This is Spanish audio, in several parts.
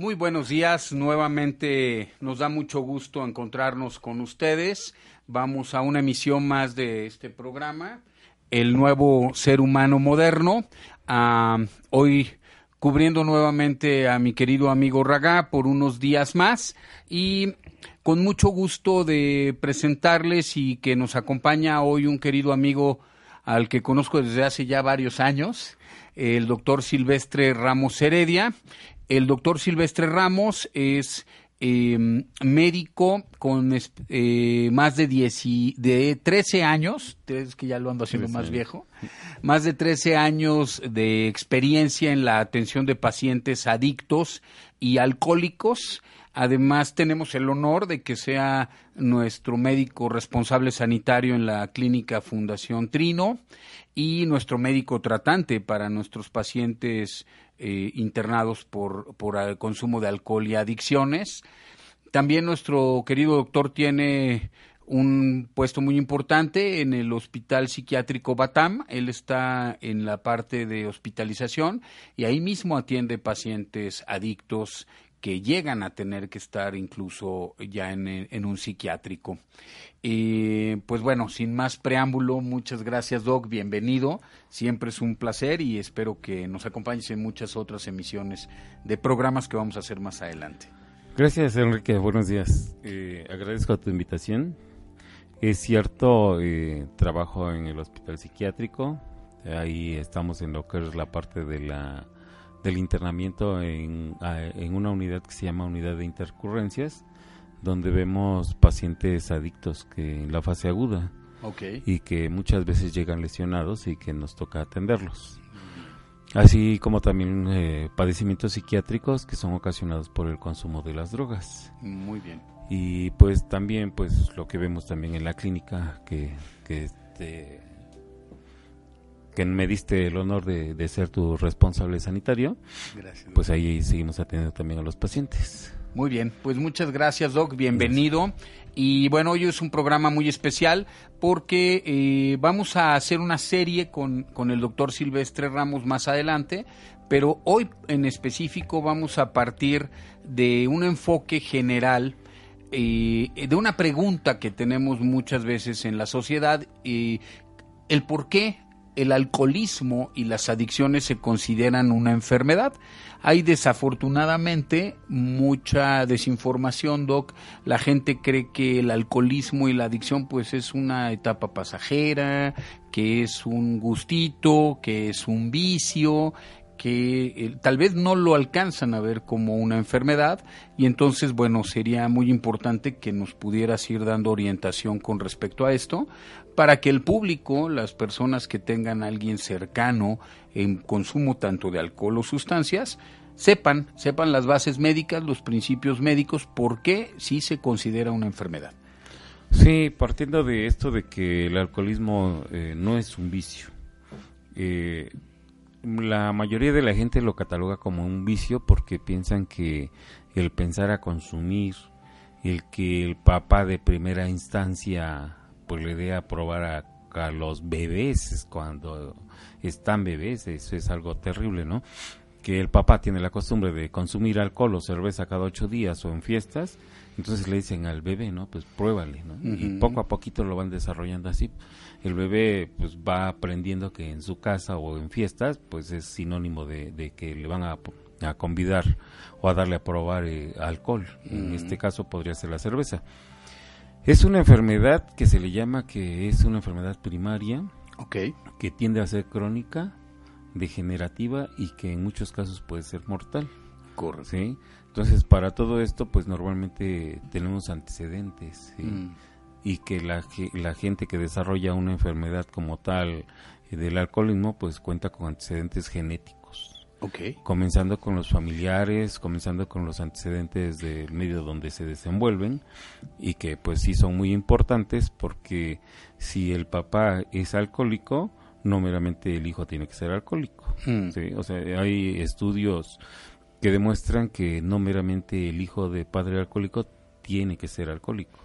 Muy buenos días, nuevamente nos da mucho gusto encontrarnos con ustedes. Vamos a una emisión más de este programa, El nuevo ser humano moderno. Hoy cubriendo nuevamente a mi querido amigo Ragá por unos días más y con mucho gusto de presentarles y que nos acompaña hoy un querido amigo al que conozco desde hace ya varios años, el doctor Silvestre Ramos Heredia. El doctor Silvestre Ramos es em, médico con eh, más de, de 13 años, es que ya lo ando haciendo más viejo, más de 13 años de experiencia en la atención de pacientes adictos y alcohólicos. Además, tenemos el honor de que sea nuestro médico responsable sanitario en la clínica Fundación Trino y nuestro médico tratante para nuestros pacientes eh, internados por, por el consumo de alcohol y adicciones. También nuestro querido doctor tiene un puesto muy importante en el Hospital Psiquiátrico Batam. Él está en la parte de hospitalización y ahí mismo atiende pacientes adictos que llegan a tener que estar incluso ya en, un psiquiátrico. Y pues bueno, sin más preámbulo, muchas gracias Doc, bienvenido. Siempre es un placer y espero que nos acompañes en muchas otras emisiones de programas que vamos a hacer más adelante. Gracias Enrique, buenos días. Eh, agradezco tu invitación. Es cierto, eh, trabajo en el hospital psiquiátrico. Ahí estamos en lo que es la parte de la, del internamiento en, en una unidad que se llama unidad de intercurrencias donde vemos pacientes adictos que en la fase aguda y que muchas veces llegan lesionados y que nos toca atenderlos. Así como también eh, padecimientos psiquiátricos que son ocasionados por el consumo de las drogas. Muy bien. Y pues también pues lo que vemos también en la clínica que, que, este, que me diste el honor de, de ser tu responsable sanitario. Gracias. Pues ahí seguimos atendiendo también a los pacientes. Muy bien, pues muchas gracias Doc, bienvenido. Y bueno, hoy es un programa muy especial porque eh, vamos a hacer una serie con, con el doctor Silvestre Ramos más adelante, pero hoy en específico vamos a partir de un enfoque general, eh, de una pregunta que tenemos muchas veces en la sociedad, eh, el por qué el alcoholismo y las adicciones se consideran una enfermedad. Hay desafortunadamente mucha desinformación, Doc. La gente cree que el alcoholismo y la adicción pues es una etapa pasajera, que es un gustito, que es un vicio, que eh, tal vez no lo alcanzan a ver como una enfermedad y entonces, bueno, sería muy importante que nos pudieras ir dando orientación con respecto a esto para que el público, las personas que tengan a alguien cercano en consumo tanto de alcohol o sustancias, sepan, sepan las bases médicas, los principios médicos, por qué sí se considera una enfermedad. Sí, partiendo de esto de que el alcoholismo eh, no es un vicio. Eh, la mayoría de la gente lo cataloga como un vicio porque piensan que el pensar a consumir, el que el papá de primera instancia pues le dé a probar a, los bebés cuando están bebés, eso es algo terrible, ¿no? Que el papá tiene la costumbre de consumir alcohol o cerveza cada ocho días o en fiestas, entonces le dicen al bebé, ¿no? Pues pruébale, ¿no? Y poco a poquito lo van desarrollando así el bebé pues va aprendiendo que en su casa o en fiestas pues es sinónimo de, que le van a, a, convidar o a darle a probar eh, alcohol. En este caso podría ser la cerveza. Es una enfermedad que se le llama que es una enfermedad primaria, que tiende a ser crónica, degenerativa y que en muchos casos puede ser mortal. Correcto. ¿sí? Entonces, para todo esto, pues normalmente tenemos antecedentes ¿sí? Mm. y que la, la gente que desarrolla una enfermedad como tal del alcoholismo, pues cuenta con antecedentes genéticos, Ok. comenzando con los familiares, comenzando con los antecedentes del medio donde se desenvuelven y que pues sí son muy importantes porque si el papá es alcohólico, no meramente el hijo tiene que ser alcohólico. Mm. Sí, o sea, hay estudios que demuestran que no meramente el hijo de padre alcohólico tiene que ser alcohólico.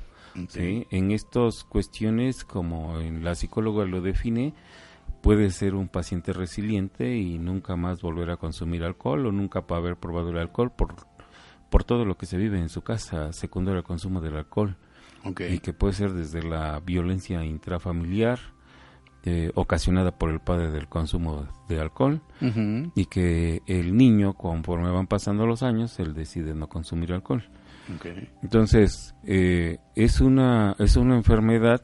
¿sí? En estas cuestiones, como en la psicóloga lo define, puede ser un paciente resiliente y nunca más volver a consumir alcohol o nunca pa- haber probado el alcohol por, por todo lo que se vive en su casa, secundario al consumo del alcohol. Ok. y que puede ser desde la violencia intrafamiliar eh, ocasionada por el padre del consumo de alcohol. Y que el niño conforme van pasando los años él decide no consumir alcohol. Entonces eh, es una es una enfermedad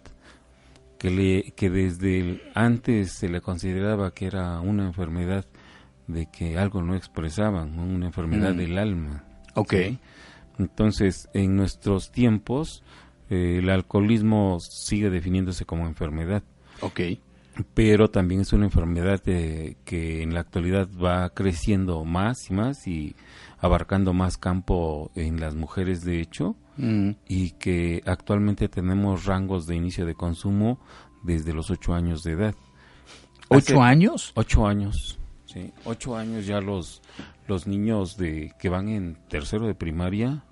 que le que desde el- antes se le consideraba que era una enfermedad de que algo no expresaban una enfermedad Mm. del alma Ok. ¿sí? Entonces, en nuestros tiempos, eh, el alcoholismo sigue definiéndose como enfermedad, Ok. pero también es una enfermedad eh, que en la actualidad va creciendo más y más y abarcando más campo en las mujeres, de hecho, Mm. y que actualmente tenemos rangos de inicio de consumo desde los ocho años de edad. ¿Ocho Hace- años? Ocho años, sí. Ocho años ya los, los niños de que van en tercero de primaria,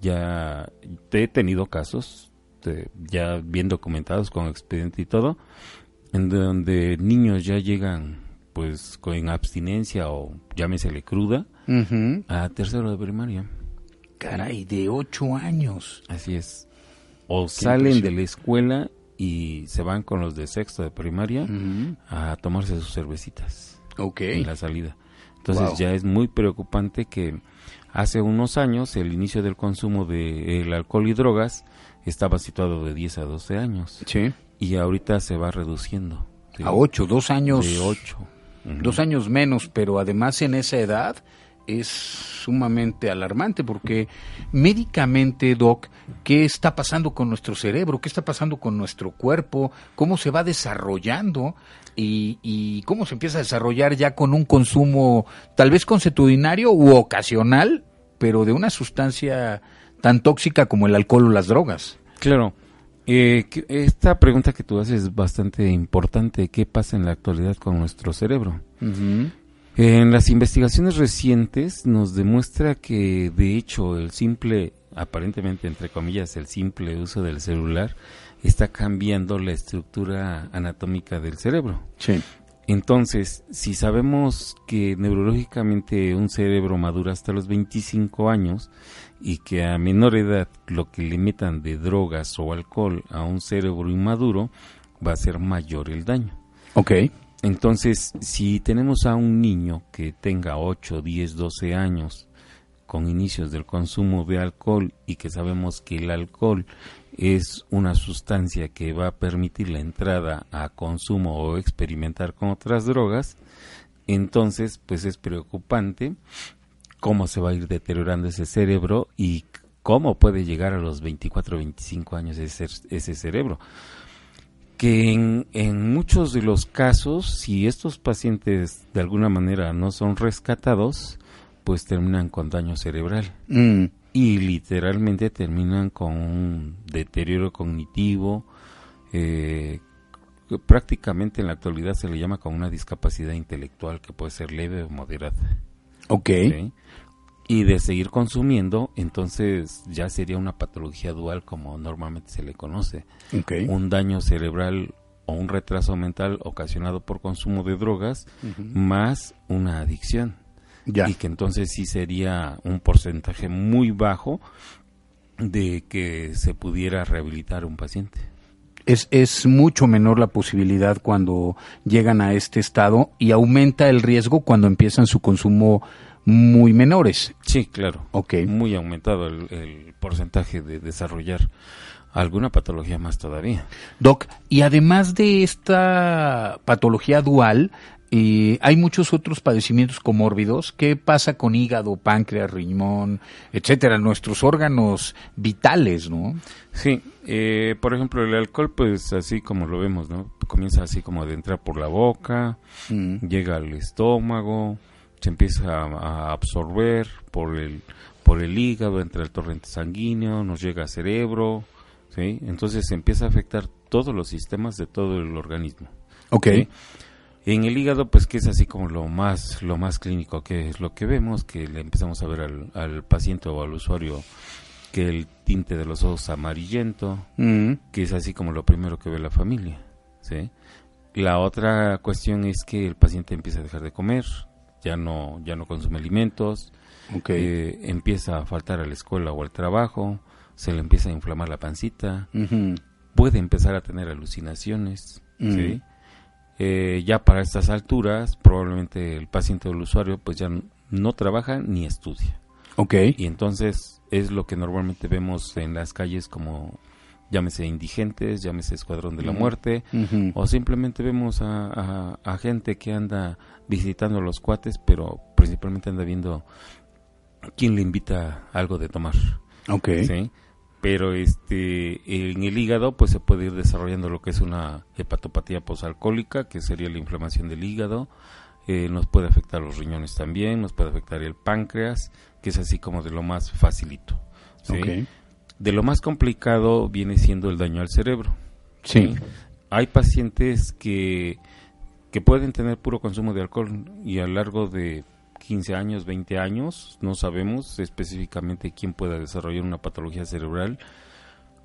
ya he tenido casos, de- ya bien documentados con expediente y todo, en donde niños ya llegan pues con abstinencia o llámesele cruda a tercero de primaria. Caray, de ocho años. Así es. O salen impresión. de la escuela y se van con los de sexto de primaria a tomarse sus cervecitas. Ok. en la salida. Entonces Wow. ya es muy preocupante que hace unos años el inicio del consumo de el alcohol y drogas estaba situado de 10 a 12 años Sí. y ahorita se va reduciendo. A ocho, dos años. De 8. Dos años menos, pero además en esa edad es sumamente alarmante porque médicamente, Doc, ¿qué está pasando con nuestro cerebro? ¿Qué está pasando con nuestro cuerpo? ¿Cómo se va desarrollando? Y, y cómo se empieza a desarrollar ya con un consumo tal vez consuetudinario u ocasional, pero de una sustancia tan tóxica como el alcohol o las drogas. Claro. Eh, esta pregunta que tú haces es bastante importante. ¿Qué pasa en la actualidad con nuestro cerebro? En las investigaciones recientes nos demuestra que, de hecho, el simple, aparentemente, entre comillas, el simple uso del celular está cambiando la estructura anatómica del cerebro. Sí. Entonces, si sabemos que neurológicamente un cerebro madura hasta los 25 años y que a menor edad lo que le metan de drogas o alcohol a un cerebro inmaduro va a ser mayor el daño. Ok. Entonces, si tenemos a un niño que tenga 8, 10, 12 años con inicios del consumo de alcohol y que sabemos que el alcohol es una sustancia que va a permitir la entrada a consumo o experimentar con otras drogas, entonces pues es preocupante cómo se va a ir deteriorando ese cerebro y cómo puede llegar a los 24 25 años ese, ese cerebro que en, en, muchos de los casos, si estos pacientes de alguna manera no son rescatados, pues terminan con daño cerebral. Mm. Y literalmente terminan con un deterioro cognitivo. Eh, prácticamente en la actualidad se le llama como una discapacidad intelectual que puede ser leve o moderada. Ok. ¿sí? Y de seguir consumiendo, entonces ya sería una patología dual como normalmente se le conoce. Okay. Un daño cerebral o un retraso mental ocasionado por consumo de drogas uh -huh. más una adicción. Ya. Y que entonces sí sería un porcentaje muy bajo de que se pudiera rehabilitar un paciente. Es, es mucho menor la posibilidad cuando llegan a este estado y aumenta el riesgo cuando empiezan su consumo muy menores. Sí, claro. Ok. Muy aumentado el, el porcentaje de desarrollar alguna patología más todavía. Doc, y además de esta patología dual, eh, hay muchos otros padecimientos comórbidos. ¿Qué pasa con hígado, páncreas, riñón, etcétera? Nuestros órganos vitales, ¿no? Sí, eh, por ejemplo, el alcohol, pues así como lo vemos, ¿no? Comienza así como de entrar por la boca, mm. llega al estómago, se empieza a, absorber por el por el hígado, entra el torrente sanguíneo, nos llega al cerebro, ¿sí? Entonces se empieza a afectar todos los sistemas de todo el organismo. Ok. En el hígado, pues que es así como lo más, lo más clínico, que es lo que vemos, que le empezamos a ver al, al paciente o al usuario que el tinte de los ojos amarillento, mm. que es así como lo primero que ve la familia. ¿sí? La otra cuestión es que el paciente empieza a dejar de comer, ya no, ya no consume alimentos, eh, empieza a faltar a la escuela o al trabajo, se le empieza a inflamar la pancita, puede empezar a tener alucinaciones, ¿sí? Eh, ya para estas alturas probablemente el paciente o el usuario pues ya no trabaja ni estudia. Y entonces es lo que normalmente vemos en las calles como llámese indigentes, llámese escuadrón de la muerte, o simplemente vemos a, gente que anda visitando los cuates, pero principalmente anda viendo quién le invita algo de tomar. Ok. ¿sí? pero este en el hígado pues se puede ir desarrollando lo que es una hepatopatía posalcohólica que sería la inflamación del hígado eh, nos puede afectar los riñones también nos puede afectar el páncreas que es así como de lo más facilito de lo más complicado viene siendo el daño al cerebro sí, hay pacientes que que pueden tener puro consumo de alcohol y a lo largo de 15 años, 20 años, no sabemos específicamente quién pueda desarrollar una patología cerebral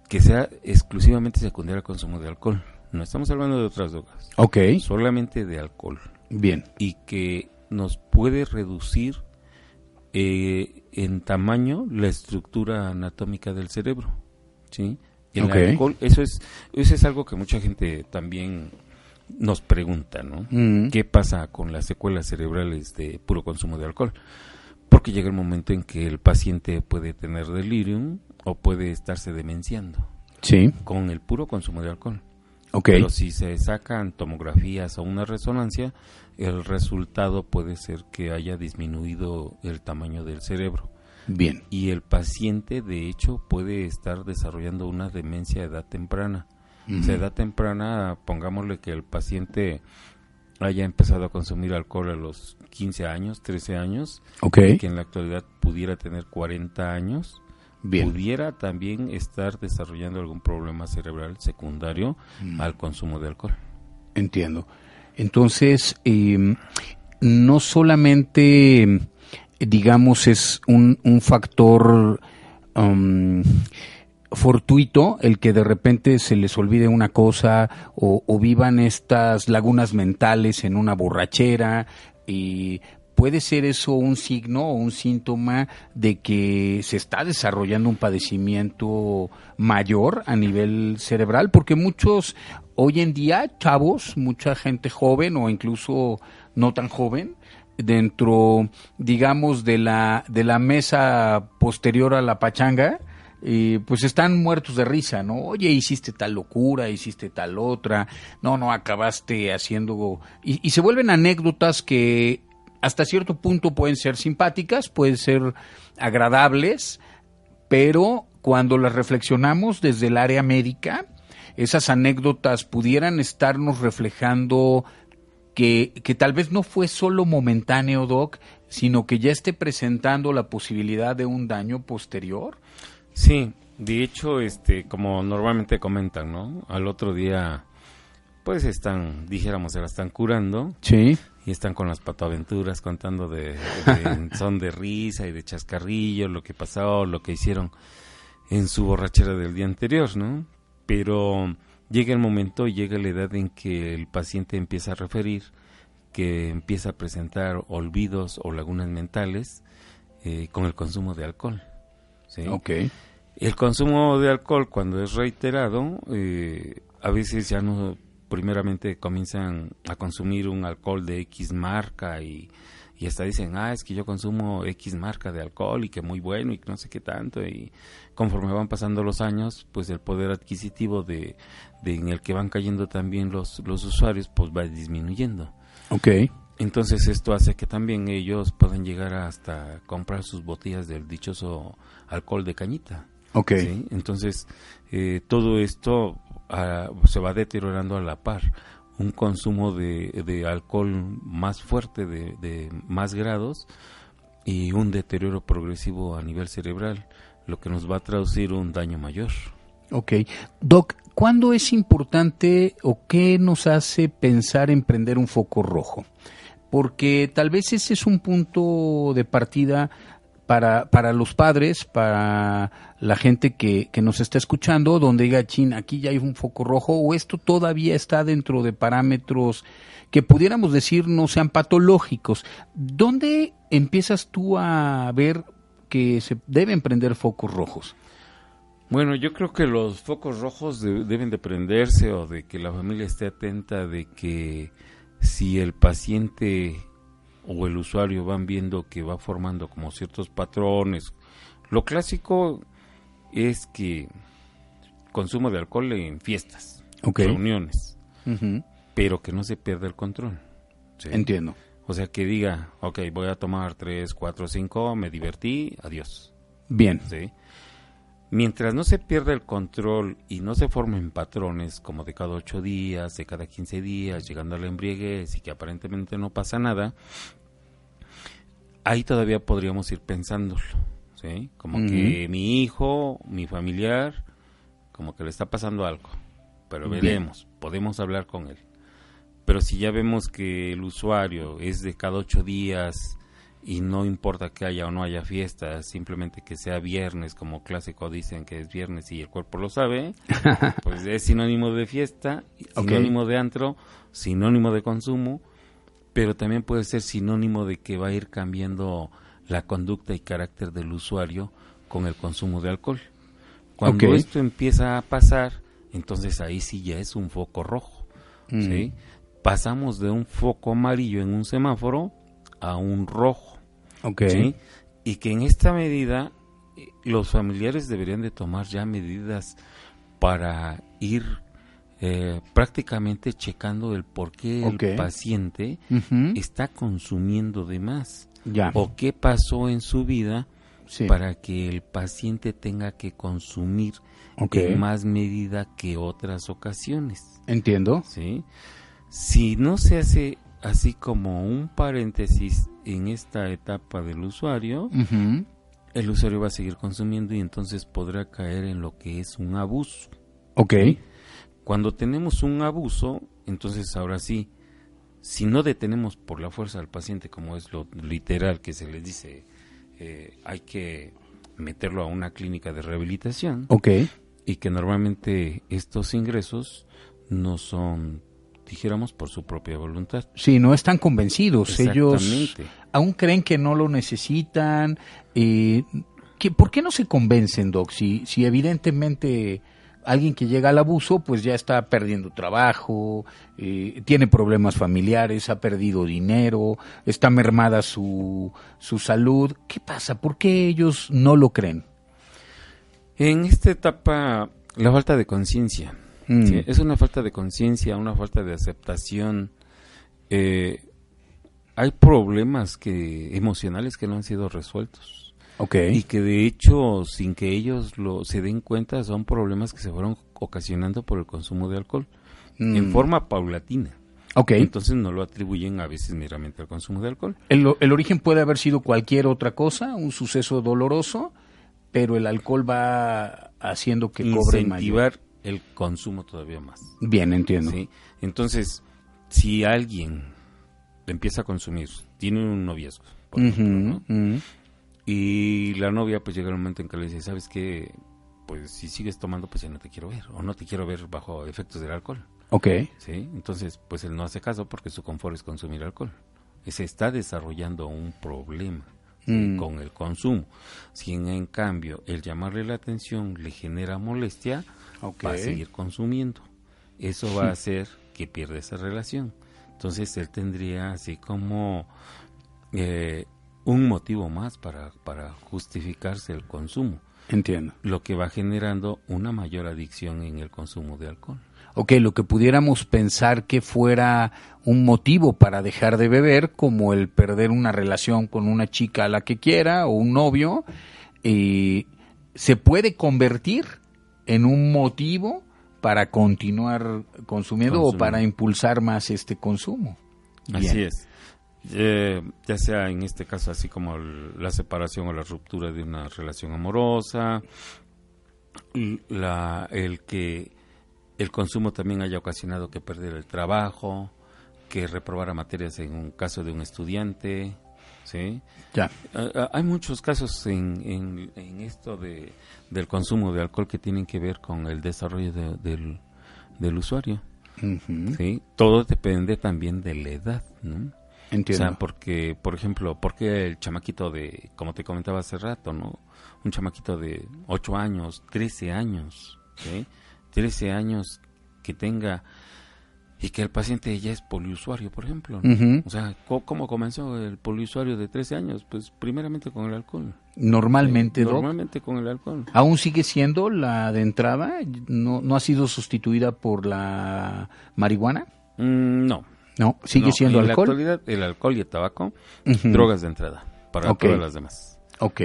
que sea exclusivamente secundaria al consumo de alcohol. No estamos hablando de otras drogas. Ok. Solamente de alcohol. Bien. Y que nos puede reducir eh, en tamaño la estructura anatómica del cerebro. ¿Sí? el alcohol, eso es, eso es algo que mucha gente también nos pregunta, ¿no? Mm. ¿Qué pasa con las secuelas cerebrales de puro consumo de alcohol? Porque llega el momento en que el paciente puede tener delirium o puede estarse demenciando. Sí. Con el puro consumo de alcohol. Ok. Pero si se sacan tomografías o una resonancia, el resultado puede ser que haya disminuido el tamaño del cerebro. Bien. Y el paciente, de hecho, puede estar desarrollando una demencia a edad temprana se edad temprana, pongámosle que el paciente haya empezado a consumir alcohol a los 15 años, 13 años, okay. que en la actualidad pudiera tener 40 años, pudiera también estar desarrollando algún problema cerebral secundario mm. al consumo de alcohol. Entiendo. Entonces, em, no solamente, digamos, es un, un factor um, fortuito el que de repente se les olvide una cosa o, vivan estas lagunas mentales en una borrachera y puede ser eso un signo o un síntoma de que se está desarrollando un padecimiento mayor a nivel cerebral porque muchos hoy en día chavos mucha gente joven o incluso no tan joven dentro digamos de la de la mesa posterior a la pachanga y pues están muertos de risa, ¿no? Oye, hiciste tal locura, hiciste tal otra, no, no, acabaste haciendo... Y, se vuelven anécdotas que hasta cierto punto pueden ser simpáticas, pueden ser agradables, pero cuando las reflexionamos desde el área médica, esas anécdotas pudieran estarnos reflejando que, que, tal vez no fue solo momentáneo, Doc, sino que ya esté presentando la posibilidad de un daño posterior. Sí, de hecho, este, como normalmente comentan, ¿no? Al otro día, pues están, dijéramos, se la están curando. Sí. Y están con las patoaventuras contando de, son de risa y de chascarrillo, lo que pasó, lo que hicieron en su borrachera del día anterior, ¿no? Pero llega el momento, llega la edad en que el paciente empieza a referir, que empieza a presentar olvidos o lagunas mentales eh, con el consumo de alcohol. ¿Sí? Okay. El consumo de alcohol cuando es reiterado, eh, a veces ya no, primeramente comienzan a consumir un alcohol de X marca y, y hasta dicen, ah, es que yo consumo X marca de alcohol y que muy bueno y no sé qué tanto. Y conforme van pasando los años, pues el poder adquisitivo de, de en el que van cayendo también los, los usuarios, pues va disminuyendo. Ok. Entonces esto hace que también ellos puedan llegar hasta comprar sus botellas del dichoso alcohol de cañita. Ok. ¿sí? Entonces eh, todo esto ah, se va deteriorando a la par un consumo de, de alcohol más fuerte, de, de, más grados, y un deterioro progresivo a nivel cerebral, lo que nos va a traducir un daño mayor. Ok. Doc, ¿cuándo es importante o qué nos hace pensar en prender un foco rojo? Porque tal vez ese es un punto de partida para, para los padres, para la gente que, nos está escuchando, donde diga, chin, aquí ya hay un foco rojo, o esto todavía está dentro de parámetros que pudiéramos decir no sean patológicos. ¿Dónde empiezas tú a ver que se deben prender focos rojos? Bueno, yo creo que los focos rojos de, deben de prenderse o de que la familia esté atenta de que si el paciente o el usuario van viendo que va formando como ciertos patrones. Lo clásico es que consumo de alcohol en fiestas, okay. reuniones, uh -huh. pero que no se pierda el control. ¿sí? Entiendo. O sea, que diga, ok, voy a tomar 3, 4, 5, me divertí, adiós. Bien. ¿Sí? Mientras no se pierda el control y no se formen patrones como de cada ocho días, de cada 15 días, llegando a la embriaguez y que aparentemente no pasa nada, ahí todavía podríamos ir pensándolo, ¿sí? Como uh -huh. que mi hijo, mi familiar, como que le está pasando algo, pero veremos, Bien. podemos hablar con él. Pero si ya vemos que el usuario es de cada ocho días y no importa que haya o no haya fiesta, simplemente que sea viernes, como clásico dicen que es viernes y el cuerpo lo sabe, pues es sinónimo de fiesta, sinónimo okay. de antro, sinónimo de consumo, pero también puede ser sinónimo de que va a ir cambiando la conducta y carácter del usuario con el consumo de alcohol. Cuando okay. esto empieza a pasar, entonces ahí sí ya es un foco rojo, mm. ¿sí? Pasamos de un foco amarillo en un semáforo a un rojo. Okay. ¿sí? Y que en esta medida eh, los familiares deberían de tomar ya medidas para ir eh, prácticamente checando el por qué okay. el paciente uh -huh. está consumiendo de más ya. o qué pasó en su vida sí. para que el paciente tenga que consumir okay. en más medida que otras ocasiones. Entiendo. ¿sí? Si no se hace así como un paréntesis en esta etapa del usuario, uh -huh. el usuario va a seguir consumiendo y entonces podrá caer en lo que es un abuso. Ok. Cuando tenemos un abuso, entonces ahora sí, si no detenemos por la fuerza al paciente, como es lo literal que se les dice, eh, hay que meterlo a una clínica de rehabilitación. Ok. Y que normalmente estos ingresos no son dijéramos por su propia voluntad. Sí, no están convencidos. Ellos aún creen que no lo necesitan. Eh, ¿qué, ¿Por qué no se convencen, Doc? Si, si evidentemente alguien que llega al abuso, pues ya está perdiendo trabajo, eh, tiene problemas familiares, ha perdido dinero, está mermada su, su salud. ¿Qué pasa? ¿Por qué ellos no lo creen? En esta etapa, la falta de conciencia. Mm. Sí, es una falta de conciencia, una falta de aceptación. Eh, hay problemas que emocionales que no han sido resueltos. Okay. Y que de hecho, sin que ellos lo se den cuenta, son problemas que se fueron ocasionando por el consumo de alcohol mm. en forma paulatina. Okay. Entonces no lo atribuyen a veces meramente al consumo de alcohol. El, el origen puede haber sido cualquier otra cosa, un suceso doloroso, pero el alcohol va haciendo que cobre Incentivar el consumo todavía más. Bien, entiendo. ¿sí? Entonces, si alguien empieza a consumir, tiene un noviazgo, por uh -huh, ejemplo, ¿no? uh -huh. y la novia pues llega el momento en que le dice, ¿sabes qué? Pues si sigues tomando, pues ya no te quiero ver, o no te quiero ver bajo efectos del alcohol. Ok. ¿Sí? Entonces, pues él no hace caso porque su confort es consumir alcohol. Se está desarrollando un problema. Mm. con el consumo. Si en, en, cambio el llamarle la atención le genera molestia, okay. va a seguir consumiendo. Eso va a hacer que pierda esa relación. Entonces él tendría así como eh, un motivo más para, para justificarse el consumo. Entiendo. Lo que va generando una mayor adicción en el consumo de alcohol. Ok, lo que pudiéramos pensar que fuera un motivo para dejar de beber, como el perder una relación con una chica a la que quiera o un novio, eh, se puede convertir en un motivo para continuar consumiendo o para impulsar más este consumo. Así es. Eh, ya sea en este caso así como la separación o la ruptura de una relación amorosa, la, el que el consumo también haya ocasionado que perder el trabajo, que reprobara materias en un caso de un estudiante, ¿sí? Ya. hay muchos casos en, en, esto de, del consumo de alcohol que tienen que ver con el desarrollo del, del usuario. ¿sí? Todo depende también de la edad, ¿no? Entiendo. O sea, porque, por ejemplo, porque el chamaquito de, como te comentaba hace rato, ¿no? Un chamaquito de 8 años, 13 años, ¿sí? 13 años que tenga y que el paciente ya es poliusuario, por ejemplo. O sea, ¿cómo comenzó el poliusuario de 13 años? Pues primeramente con el alcohol. Normalmente, Normalmente con el alcohol. ¿Aún sigue siendo la de entrada? ¿No, no ha sido sustituida por la marihuana? Mm, no. No, sigue siendo en alcohol. En la actualidad, el alcohol y el tabaco, drogas de entrada para todas las demás. Ok.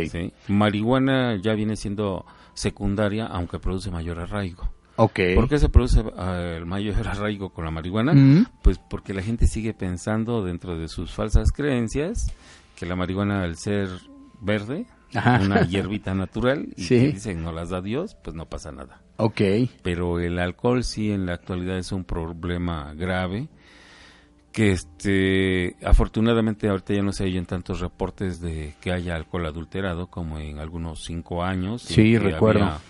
Marihuana ya viene siendo secundaria, aunque produce mayor arraigo. Okay. ¿Por qué se produce ah, el mayor arraigo con la marihuana? Pues porque la gente sigue pensando dentro de sus falsas creencias que la marihuana al ser verde, una hierbita natural, y que dicen no las da Dios, pues no pasa nada. Ok. Pero el alcohol sí en la actualidad es un problema grave que este afortunadamente ahorita ya no se oyen tantos reportes de que haya alcohol adulterado como en algunos cinco años. Sí, recuerdo había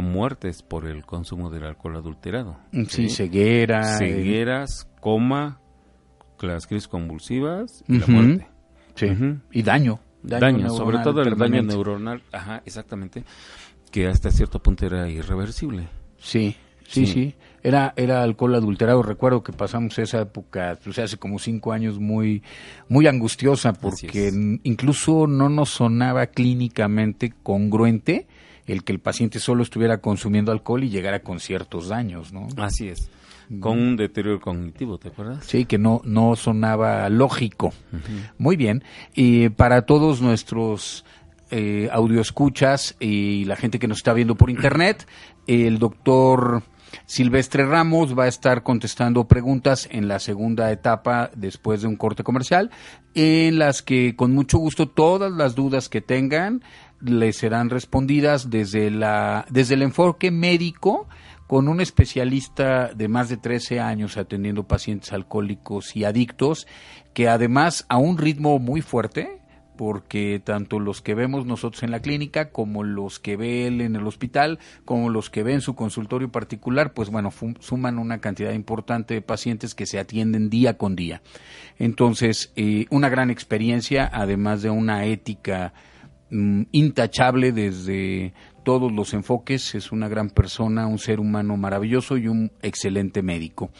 muertes por el consumo del alcohol adulterado. Mm, sí, ceguera. Cegueras, coma, las crisis convulsivas y la muerte. Sí, y daño. Daño, sobre todo el daño neuronal, ajá, exactamente, que hasta cierto punto era irreversible. Sí, sí, sí. Era, era alcohol adulterado. Recuerdo que pasamos esa época, pues hace como cinco años, muy, muy angustiosa, porque incluso no nos sonaba clínicamente congruente el que el paciente solo estuviera consumiendo alcohol y llegara con ciertos daños, ¿no? Así es. Con un deterioro cognitivo, ¿te acuerdas? Sí, que no, no sonaba lógico. Muy bien. Y para todos nuestros eh, audioescuchas y la gente que nos está viendo por internet, el doctor Silvestre Ramos va a estar contestando preguntas en la segunda etapa después de un corte comercial, en las que con mucho gusto todas las dudas que tengan le serán respondidas desde, la, desde el enfoque médico con un especialista de más de 13 años atendiendo pacientes alcohólicos y adictos, que además a un ritmo muy fuerte, porque tanto los que vemos nosotros en la clínica como los que ve él en el hospital, como los que ve en su consultorio particular, pues bueno, suman una cantidad importante de pacientes que se atienden día con día. Entonces, eh, una gran experiencia, además de una ética Mm, intachable desde todos los enfoques, es una gran persona, un ser humano maravilloso y un excelente médico.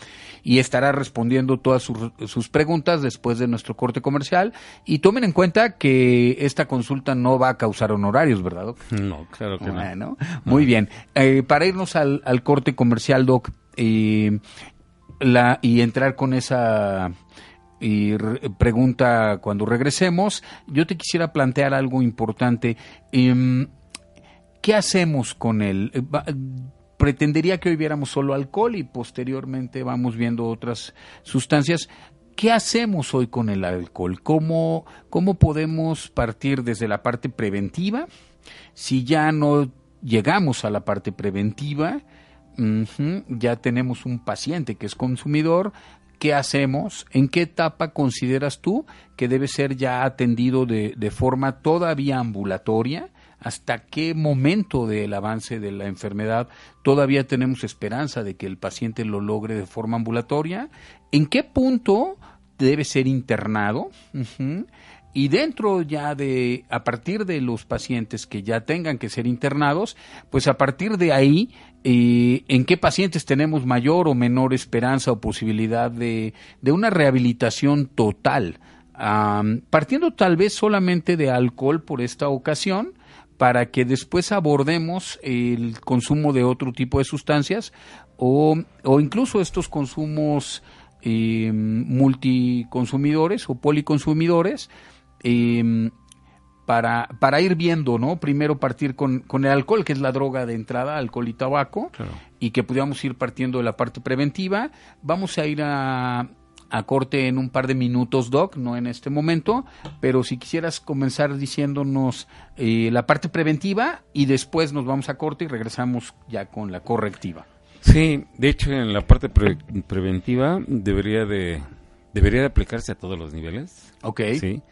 Y estará respondiendo todas sus, preguntas después de nuestro corte comercial. Y tomen en cuenta que esta consulta no va a causar honorarios, ¿verdad, No, claro que no. Muy bien. Eh, para irnos al, corte comercial, Doc, eh, la, y entrar con esa y pregunta cuando regresemos, yo te quisiera plantear algo importante. Em, ¿Qué hacemos con él? Eh, pretendería que hoy viéramos solo alcohol y posteriormente vamos viendo otras sustancias. ¿Qué hacemos hoy con el alcohol? ¿Cómo, cómo podemos partir desde la parte preventiva? Si ya no llegamos a la parte preventiva, ya tenemos un paciente que es consumidor, ¿Qué hacemos? ¿En qué etapa consideras tú que debe ser ya atendido de, de forma todavía ambulatoria? ¿Hasta qué momento del avance de la enfermedad todavía tenemos esperanza de que el paciente lo logre de forma ambulatoria? ¿En qué punto debe ser internado? y dentro ya de, a partir de los pacientes que ya tengan que ser internados, pues a partir de ahí, eh, en qué pacientes tenemos mayor o menor esperanza o posibilidad de, de una rehabilitación total. Partiendo tal vez solamente de alcohol por esta ocasión, para que después abordemos el consumo de otro tipo de sustancias o, o incluso estos consumos eh, multiconsumidores o policonsumidores em, para, para ir viendo, ¿no? Primero partir con, con, el alcohol, que es la droga de entrada, alcohol y tabaco, y que pudiéramos ir partiendo de la parte preventiva. Vamos a ir a, a corte en un par de minutos, Doc, no en este momento, pero si quisieras comenzar diciéndonos eh, la parte preventiva y después nos vamos a corte y regresamos ya con la correctiva. Sí, de hecho en la parte preventiva debería de debería de aplicarse a todos los niveles. Ok. Sí.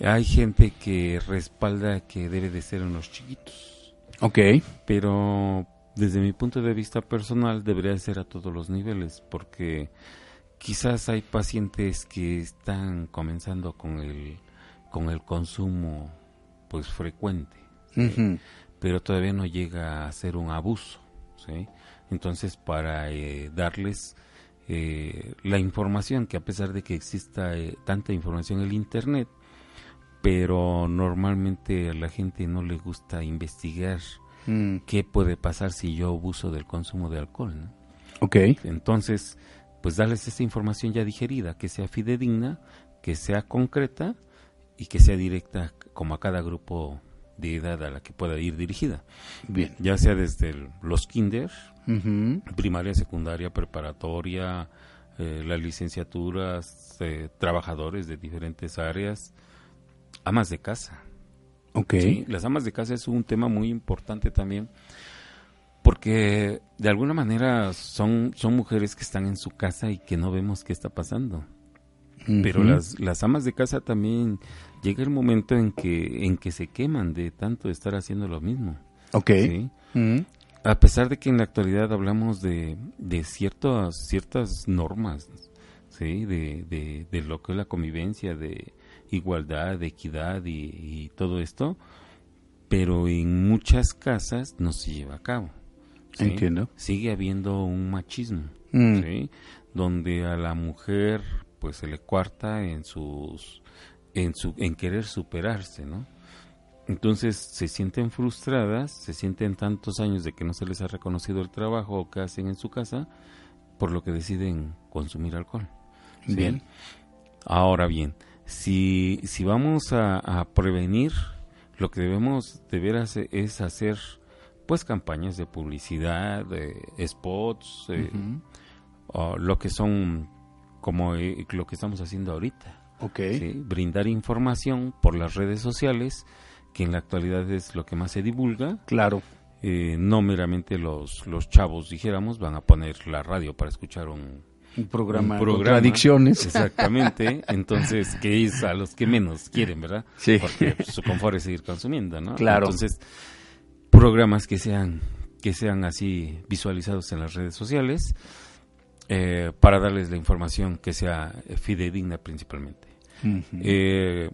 Hay gente que respalda que debe de ser en los chiquitos. Ok. Pero desde mi punto de vista personal debería de ser a todos los niveles porque quizás hay pacientes que están comenzando con el con el consumo pues frecuente pero todavía no llega a ser un abuso ¿sí? entonces para eh, darles eh, la información que a pesar de que exista eh, tanta información en el internet pero normalmente a la gente no le gusta investigar mm. qué puede pasar si yo abuso del consumo de alcohol ¿no? Ok. entonces pues darles esa información ya digerida, que sea fidedigna, que sea concreta y que sea directa como a cada grupo de edad a la que pueda ir dirigida. Bien. Ya sea desde los kinder, primaria, secundaria, preparatoria, eh, las licenciaturas, eh, trabajadores de diferentes áreas, amas de casa. Ok. Las amas de casa es un tema muy importante también porque de alguna manera son, son mujeres que están en su casa y que no vemos qué está pasando. Pero las, las amas de casa también llega el momento en que, en que se queman de tanto estar haciendo lo mismo. Ok. A pesar de que en la actualidad hablamos de, de ciertas, ciertas normas, ¿sí? De, de, de, lo que es la convivencia, de igualdad, equidad y, y todo esto, pero en muchas casas no se lleva a cabo. Entiendo. Sigue habiendo un machismo, mm. Donde a la mujer pues se le cuarta en sus en su en querer superarse, ¿no? Entonces se sienten frustradas, se sienten tantos años de que no se les ha reconocido el trabajo que hacen en su casa, por lo que deciden consumir alcohol. Bien. Ahora bien, si, si vamos a, a prevenir, lo que debemos de ver es hacer pues campañas de publicidad, de spots, eh, lo que son como eh, lo que estamos haciendo ahorita. Okay. Brindar información por las redes sociales, que en la actualidad es lo que más se divulga. Claro. Eh, no meramente los, los chavos, dijéramos, van a poner la radio para escuchar un, un programa, de adicciones. Exactamente. Entonces, que es a los que menos quieren, ¿verdad? Sí. Porque su confort es seguir consumiendo, ¿no? Claro. Entonces, programas que sean que sean así visualizados en las redes sociales eh, para darles la información que sea fidedigna principalmente. Eh,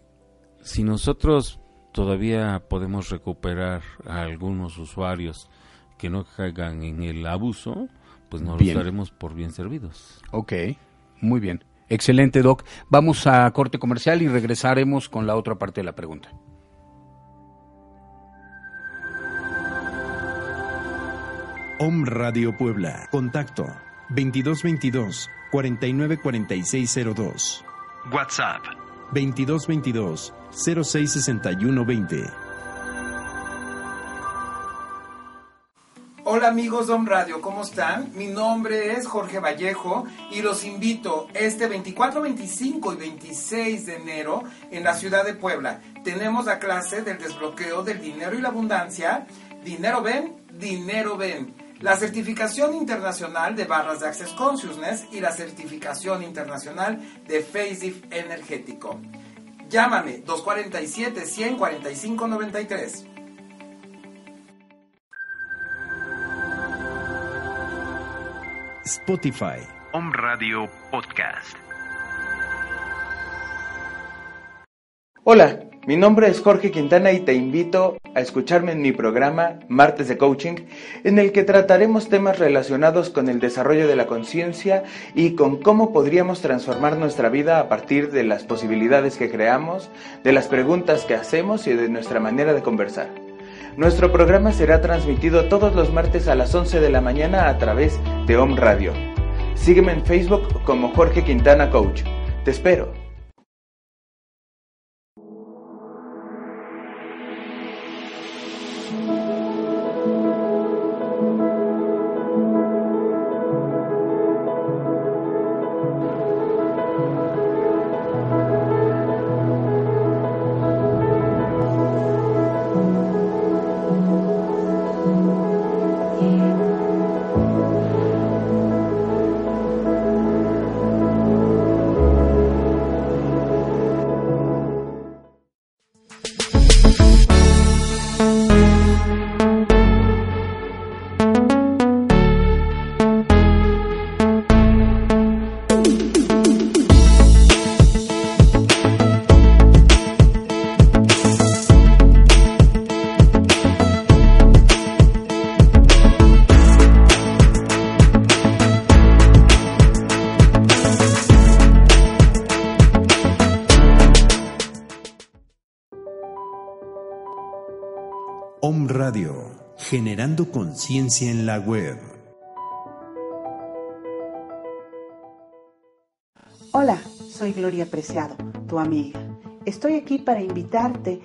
si nosotros todavía podemos recuperar a algunos usuarios que no caigan en el abuso, pues nos los daremos por bien servidos. Ok, muy bien. Excelente, Doc. Vamos a corte comercial y regresaremos con la otra parte de la pregunta. Om Radio Puebla. Contacto 2222 494602. WhatsApp 2222 066120. Hola amigos de Om Radio, ¿cómo están? Mi nombre es Jorge Vallejo y los invito este 24, 25 y 26 de enero en la ciudad de Puebla. Tenemos la clase del desbloqueo del dinero y la abundancia. Dinero ven, dinero ven la certificación internacional de barras de Access Consciousness y la certificación internacional de Faceit Energético. Llámame 247 145 93. Spotify. Home Radio Podcast. Hola. Mi nombre es Jorge Quintana y te invito a escucharme en mi programa Martes de Coaching, en el que trataremos temas relacionados con el desarrollo de la conciencia y con cómo podríamos transformar nuestra vida a partir de las posibilidades que creamos, de las preguntas que hacemos y de nuestra manera de conversar. Nuestro programa será transmitido todos los martes a las 11 de la mañana a través de Home Radio. Sígueme en Facebook como Jorge Quintana Coach. Te espero. Conciencia en la web. Hola, soy Gloria Preciado, tu amiga. Estoy aquí para invitarte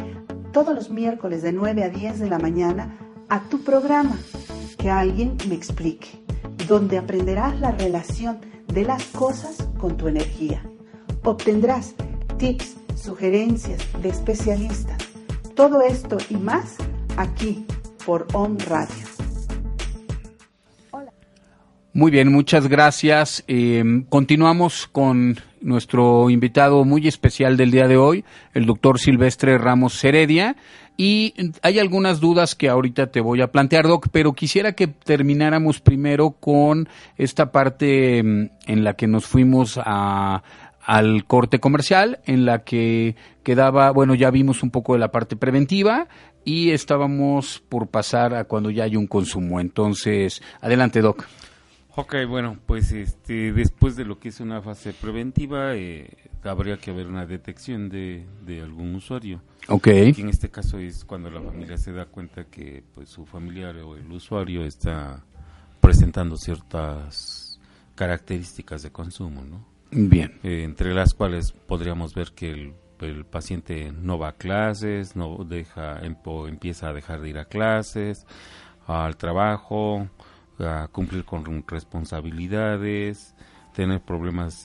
todos los miércoles de 9 a 10 de la mañana a tu programa, que alguien me explique, donde aprenderás la relación de las cosas con tu energía. Obtendrás tips, sugerencias de especialistas. Todo esto y más aquí por On Radio. Muy bien, muchas gracias. Eh, continuamos con nuestro invitado muy especial del día de hoy, el doctor Silvestre Ramos Heredia. Y hay algunas dudas que ahorita te voy a plantear, Doc, pero quisiera que termináramos primero con esta parte mm, en la que nos fuimos a, al corte comercial, en la que quedaba, bueno, ya vimos un poco de la parte preventiva y estábamos por pasar a cuando ya hay un consumo. Entonces, adelante, Doc. Ok, bueno, pues este, después de lo que es una fase preventiva, eh, habría que haber una detección de, de algún usuario. Ok. en este caso es cuando la familia se da cuenta que pues, su familiar o el usuario está presentando ciertas características de consumo, ¿no? Bien. Eh, entre las cuales podríamos ver que el, paciente no va a clases, no deja, empieza a dejar de ir a clases, al trabajo, a cumplir con responsabilidades, tener problemas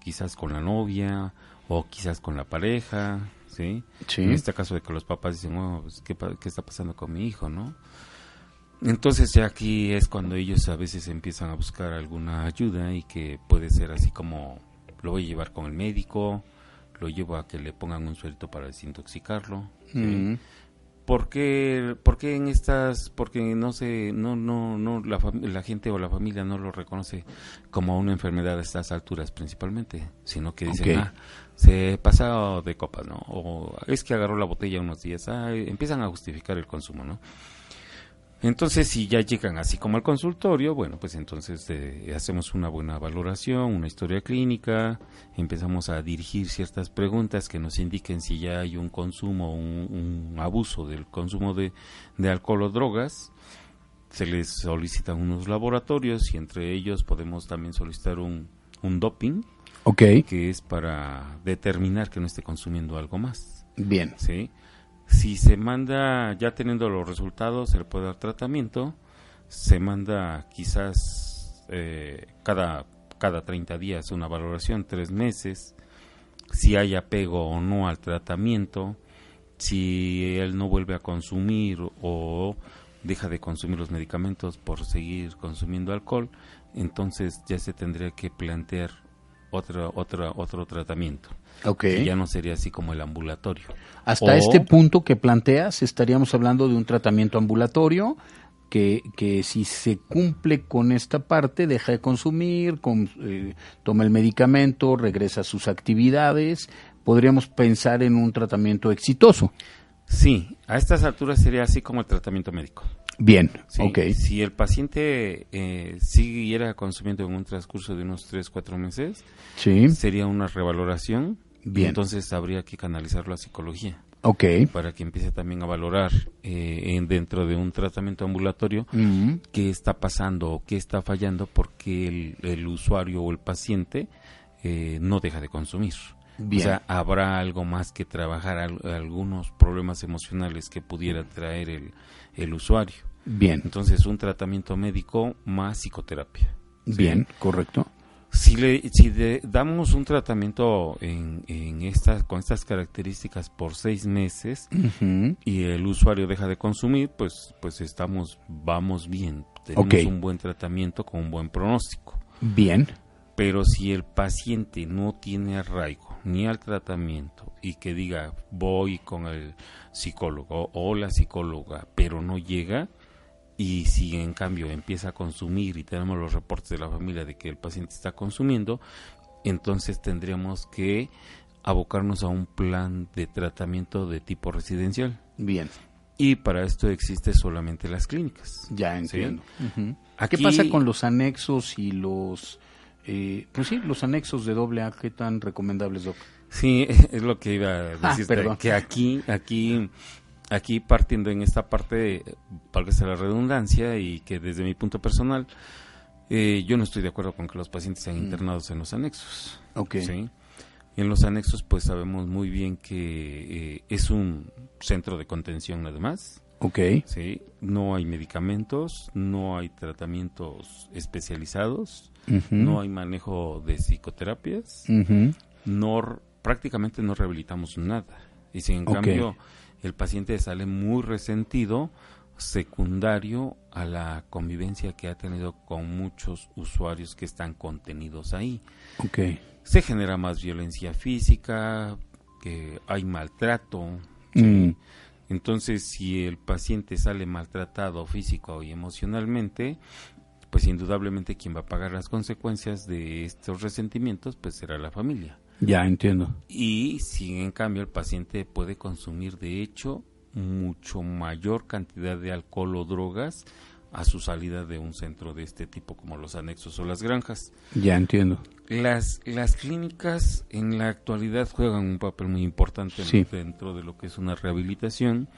quizás con la novia o quizás con la pareja, ¿sí? En este caso de que los papás dicen, oh, pues, ¿qué, ¿qué, está pasando con mi hijo, no? Entonces ya aquí es cuando ellos a veces empiezan a buscar alguna ayuda y que puede ser así como lo voy a llevar con el médico, lo llevo a que le pongan un suelto para desintoxicarlo. ¿Por, qué, en estas, porque no sé, no, no, no, la, la, gente o la familia no lo reconoce como una enfermedad a estas alturas principalmente, sino que dicen, ah, se pasa de copas, ¿no? O es que agarró la botella unos días, ah, empiezan a justificar el consumo, ¿no? Entonces, si ya llegan así como al consultorio, bueno, pues entonces eh, hacemos una buena valoración, una historia clínica, empezamos a dirigir ciertas preguntas que nos indiquen si ya hay un consumo, un, un abuso del consumo de, de alcohol o drogas. Se les solicitan unos laboratorios y entre ellos podemos también solicitar un, un doping, okay. que es para determinar que no esté consumiendo algo más. Bien. ¿sí? Si se manda, ya teniendo los resultados, se le puede dar tratamiento. Se manda quizás eh, cada, cada 30 días una valoración, tres meses. Si hay apego o no al tratamiento. Si él no vuelve a consumir o deja de consumir los medicamentos por seguir consumiendo alcohol, entonces ya se tendría que plantear otro, otro, otro tratamiento. Okay. ya no sería así como el ambulatorio. Hasta este punto que planteas, estaríamos hablando de un tratamiento ambulatorio que, que si se cumple con esta parte, deja de consumir, con, eh, toma el medicamento, regresa a sus actividades, podríamos pensar en un tratamiento exitoso. Sí, a estas alturas sería así como el tratamiento médico. Bien, Sí, ok. Si el paciente eh, siguiera consumiendo en un transcurso de unos 3, 4 meses, Sí, sería una revaloración. Bien. Entonces habría que canalizarlo a psicología ok. para que empiece también a valorar eh, en- dentro de un tratamiento ambulatorio Mm, qué está pasando o qué está fallando porque el, el usuario o el paciente eh, no deja de consumir. Bien. O sea, habrá algo más que trabajar, al- algunos problemas emocionales que pudiera traer el, el usuario. Bien, Entonces, un tratamiento médico más psicoterapia. ¿sí? bien, correcto. Si, le, si damos un tratamiento en, en estas, con estas características por seis meses y el usuario deja de consumir, pues, pues estamos, vamos bien. Tenemos un buen tratamiento con un buen pronóstico. Bien, Pero si el paciente no tiene arraigo ni al tratamiento y que diga voy con el psicólogo o la psicóloga, pero no llega, y si en cambio empieza a consumir y tenemos los reportes de la familia de que el paciente está consumiendo, entonces tendríamos que abocarnos a un plan de tratamiento de tipo residencial. bien. Y para esto existe solamente las clínicas. Ya entiendo. Aquí- ¿Qué pasa con los anexos y los, eh, pues sí, los anexos de doble A? ¿Qué tan recomendables, Doc? Sí, es lo que iba a Ah, decirte, perdón. que aquí, aquí, aquí partiendo en esta parte, para que sea la redundancia y que desde mi punto personal, eh, yo no estoy de acuerdo con que los pacientes sean internados en los anexos. Mm. Ok. ¿sí? En los anexos, pues sabemos muy bien que eh, es un centro de contención nada más. Ok, ¿sí? No hay medicamentos, no hay tratamientos especializados, No hay manejo de psicoterapias. No prácticamente no rehabilitamos nada. Y si en cambio el paciente sale muy resentido secundario a la convivencia que ha tenido con muchos usuarios que están contenidos ahí. Ok. se genera más violencia física que hay maltrato Mm, entonces si el paciente sale maltratado físico y emocionalmente pues indudablemente quien va a pagar las consecuencias de estos resentimientos pues será la familia ya entiendo. y si en cambio el paciente puede consumir de hecho mucho mayor cantidad de alcohol o drogas a su salida de un centro de este tipo como los anexos o las granjas. Ya entiendo. Las, las clínicas en la actualidad juegan un papel muy importante Sí. dentro de lo que es una rehabilitación,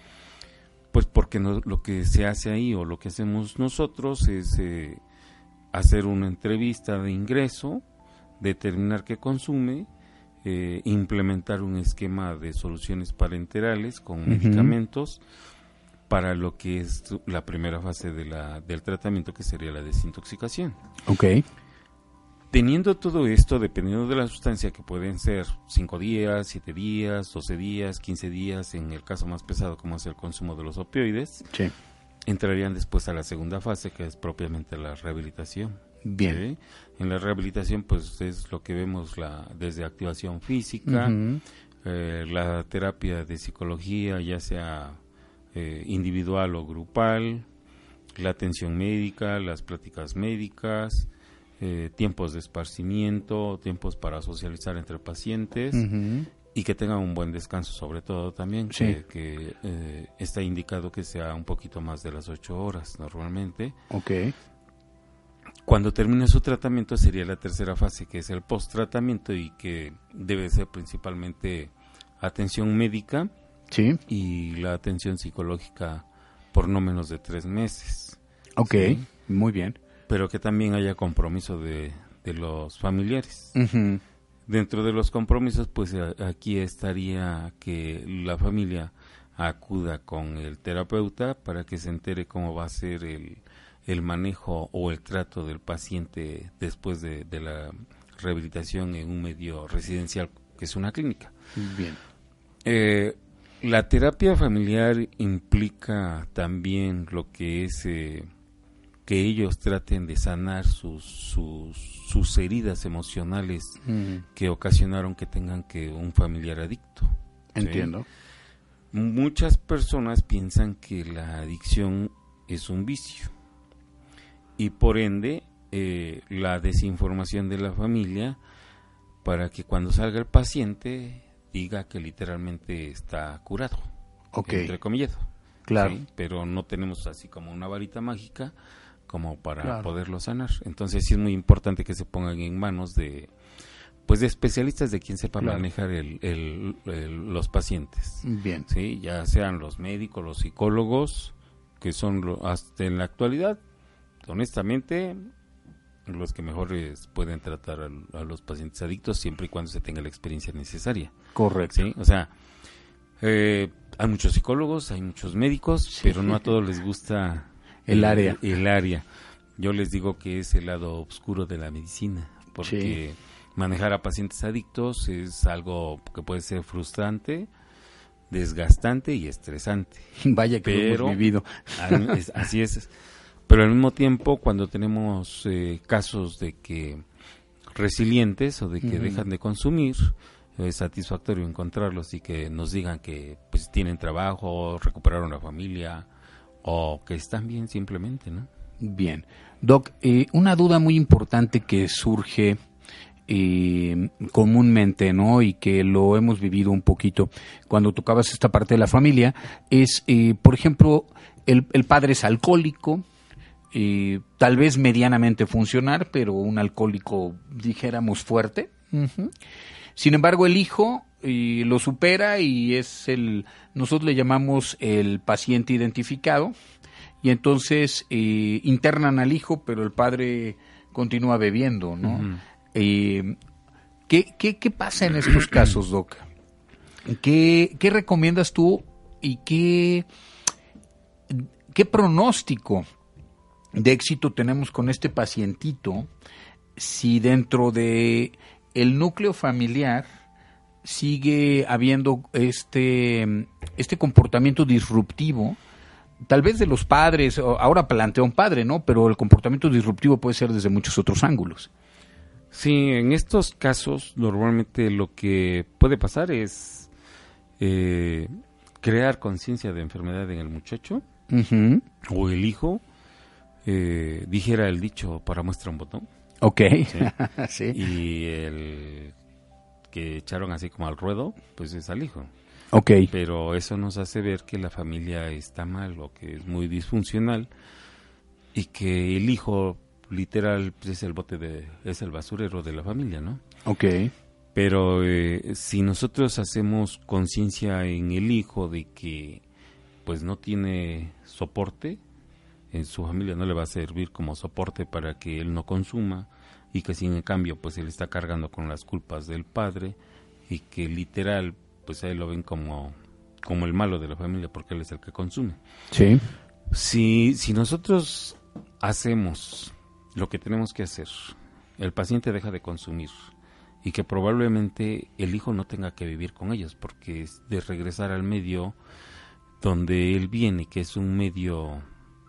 pues porque no- lo que se hace ahí o lo que hacemos nosotros es eh, hacer una entrevista de ingreso, determinar qué consume, eh, implementar un esquema de soluciones parenterales con medicamentos para lo que es la primera fase de la, del tratamiento que sería la desintoxicación. Ok, Teniendo todo esto, dependiendo de la sustancia, que pueden ser 5 días, 7 días, 12 días, 15 días, en el caso más pesado como es el consumo de los opioides, sí. entrarían después a la segunda fase, que es propiamente la rehabilitación. Bien. ¿sí? En la rehabilitación, pues es lo que vemos la, desde activación física, eh, la terapia de psicología, ya sea eh, individual o grupal, la atención médica, las pláticas médicas, eh, tiempos de esparcimiento, tiempos para socializar entre pacientes y que tengan un buen descanso sobre todo también, Sí. que, que, eh, está indicado que sea un poquito más de las ocho horas normalmente. Ok, Cuando termine su tratamiento sería la tercera fase, que es el post-tratamiento y que debe ser principalmente atención médica sí. y la atención psicológica por no menos de tres meses, Ok, Sí. muy bien. Pero que también haya compromiso de, de los familiares. Dentro de los compromisos, pues aquí estaría que la familia acuda con el terapeuta para que se entere cómo va a ser el, el manejo o el trato del paciente después de, de la rehabilitación en un medio residencial, que es una clínica. Bien. Eh, la terapia familiar implica también lo que es eh, que ellos traten de sanar sus, sus, sus heridas emocionales que ocasionaron que tengan que un familiar adicto. ¿sí? Entiendo. Muchas personas piensan que la adicción es un vicio y por ende eh, la desinformación de la familia para que cuando salga el paciente diga que literalmente está curado. Ok. Entre comillas. Claro. ¿sí? Pero no tenemos así como una varita mágica como para Claro. poderlo sanar. Entonces sí es muy importante que se pongan en manos de pues de especialistas de quien sepa Claro. manejar el- el- el- los pacientes. Bien. Sí, ya sean los médicos, los psicólogos, que son lo- hasta en la actualidad, honestamente, los que mejor les pueden tratar al- a, los pacientes adictos siempre y cuando se tenga la experiencia necesaria. Correcto. ¿sí? O sea, eh, hay muchos psicólogos, hay muchos médicos, pero no a todos les gusta El área. El, área. Yo les digo que es el lado oscuro de la medicina, porque manejar a pacientes adictos es algo que puede ser frustrante, desgastante y estresante. Vaya que lo Pero- hemos vivido. Así es. Pero al mismo tiempo, cuando tenemos eh, casos de que resilientes o de que dejan de consumir, es satisfactorio encontrarlos y que nos digan que pues tienen trabajo, recuperaron la familia o que están bien simplemente, ¿no? Bien. Doc, eh, una duda muy importante que surge eh, comúnmente, ¿no? Y que lo hemos vivido un poquito cuando tocabas esta parte de la familia, es, eh, por ejemplo, el, el padre es alcohólico, eh, tal vez medianamente funcionar, pero un alcohólico, dijéramos, fuerte. Sin embargo, el hijo eh, lo supera y es el, nosotros le llamamos el paciente identificado, y entonces eh, internan al hijo, pero el padre continúa bebiendo, ¿no? Eh, ¿qué, qué, qué pasa en estos casos, Doc? ¿Qué, qué recomiendas tú y qué, qué pronóstico de éxito tenemos con este pacientito si dentro de el núcleo familiar sigue habiendo este, este comportamiento disruptivo, tal vez de los padres, ahora plantea un padre, ¿no? Pero el comportamiento disruptivo puede ser desde muchos otros ángulos. Sí, en estos casos normalmente lo que puede pasar es eh, crear conciencia de enfermedad en el muchacho o el hijo, eh, dijera el dicho para muestra un botón, Ok. Sí. Sí. y el que echaron así como al ruedo, pues es al hijo. Ok. Pero eso nos hace ver que la familia está mal o que es muy disfuncional y que el hijo literal pues, es el bote de es el basurero de la familia, ¿no? Ok. Pero eh, si nosotros hacemos conciencia en el hijo de que pues no tiene soporte, en su familia no le va a servir como soporte para que él no consuma y que sin en cambio pues él está cargando con las culpas del padre y que literal pues a él lo ven como como el malo de la familia porque él es el que consume. Sí. Si, si nosotros hacemos lo que tenemos que hacer, el paciente deja de consumir y que probablemente el hijo no tenga que vivir con ellos porque es de regresar al medio donde él viene, que es un medio,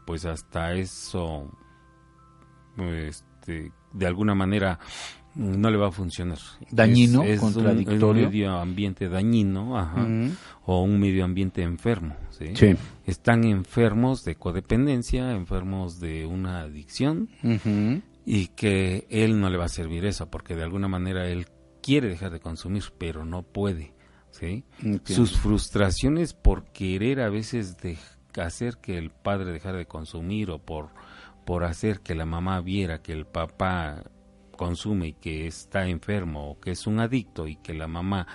pues hasta eso, este, de alguna manera no le va a funcionar. Dañino, es, es un- contradictorio. un medio ambiente dañino, ajá, Ujú. o un medio ambiente enfermo, ¿sí? Sí. Están enfermos de codependencia, enfermos de una adicción y que él no le va a servir eso porque de alguna manera él quiere dejar de consumir pero no puede, ¿sí? Entiendo. Sus frustraciones por querer a veces de hacer que el padre dejara de consumir o por por hacer que la mamá viera que el papá consume y que está enfermo o que es un adicto y que la mamá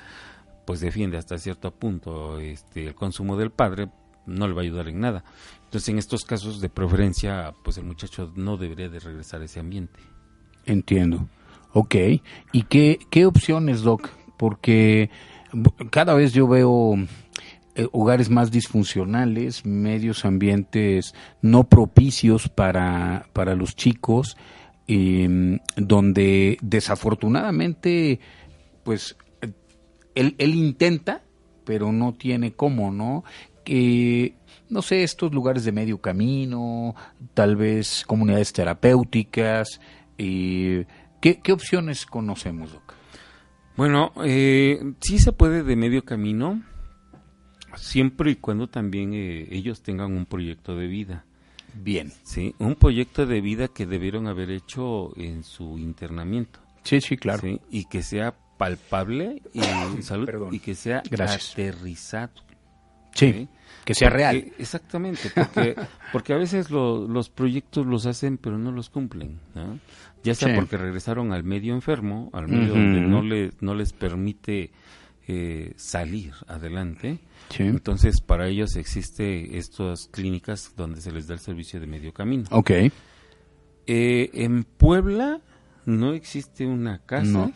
pues defiende hasta cierto punto este el consumo del padre no le va a ayudar en nada. Entonces en estos casos de preferencia pues el muchacho no debería de regresar a ese ambiente. Entiendo. Ok. ¿Y qué, qué opciones, Doc? Porque cada vez yo veo eh, hogares más disfuncionales, medios ambientes no propicios para, para los chicos, em, donde desafortunadamente, pues, él, él intenta, pero no tiene cómo, ¿no? Que, no sé, estos lugares de medio camino, tal vez comunidades terapéuticas, eh, ¿qué, ¿qué opciones conocemos, Doc? Bueno, eh, sí se puede de medio camino, siempre y cuando también eh, ellos tengan un proyecto de vida. Bien. Sí, un proyecto de vida que debieron haber hecho en su internamiento. Sí, sí, claro. ¿sí? Y que sea palpable y, salud, Perdón. y que sea Gracias. aterrizado. Sí, que sea Porque- real. Exactamente, porque, porque a veces lo- los proyectos los hacen pero no los cumplen, ¿no? Ya sea Sí. porque regresaron al medio enfermo, al medio donde no, le, no les permite eh, salir adelante. Sí. Entonces, para ellos existe estas clínicas donde se les da el servicio de medio camino. Ok. Eh, en Puebla no existe una casa No.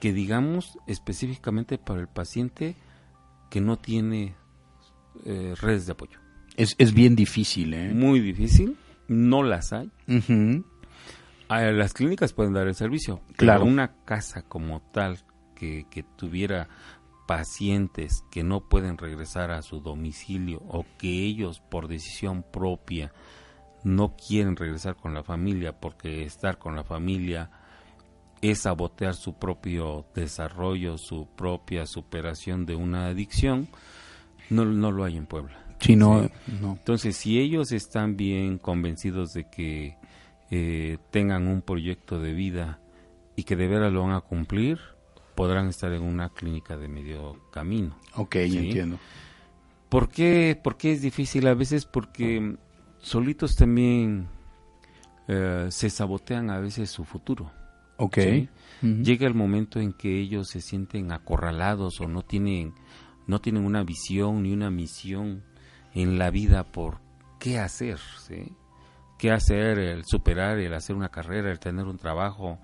que digamos específicamente para el paciente que no tiene eh, redes de apoyo. Es, es bien difícil, ¿eh? Muy difícil, no las hay. Las clínicas pueden dar el servicio, Claro. pero una casa como tal que, que tuviera pacientes que no pueden regresar a su domicilio o que ellos por decisión propia no quieren regresar con la familia porque estar con la familia es sabotear su propio desarrollo, su propia superación de una adicción, no, no lo hay en Puebla. Sí, no, Sí. no. Entonces, si ellos están bien convencidos de que eh, tengan un proyecto de vida y que de veras lo van a cumplir, podrán estar en una clínica de medio camino. Ok, Sí. entiendo. ¿Por qué, por qué es difícil? A veces porque solitos también eh, se sabotean a veces su futuro. Ok. Sí. Llega el momento en que ellos se sienten acorralados o no tienen, no tienen una visión ni una misión en la vida por qué hacer, ¿sí? qué hacer, el superar, el hacer una carrera, el tener un trabajo.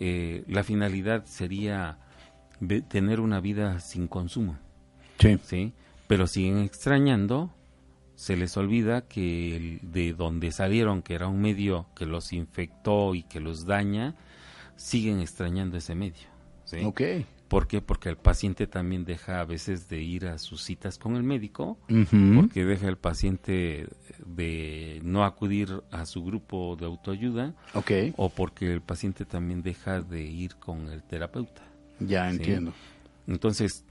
Eh, la finalidad sería tener una vida sin consumo, Sí. ¿sí? Pero siguen extrañando, se les olvida que el- de donde salieron, que era un medio que los infectó y que los daña, siguen extrañando ese medio, ¿sí? Ok. ¿Por qué? Porque el paciente también deja a veces de ir a sus citas con el médico, porque deja el paciente de no acudir a su grupo de autoayuda, o porque el paciente también deja de ir con el terapeuta. Ya Sí. entiendo. Entonces,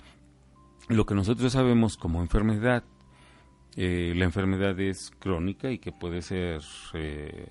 lo que nosotros sabemos como enfermedad, eh, la enfermedad es crónica y que puede ser eh,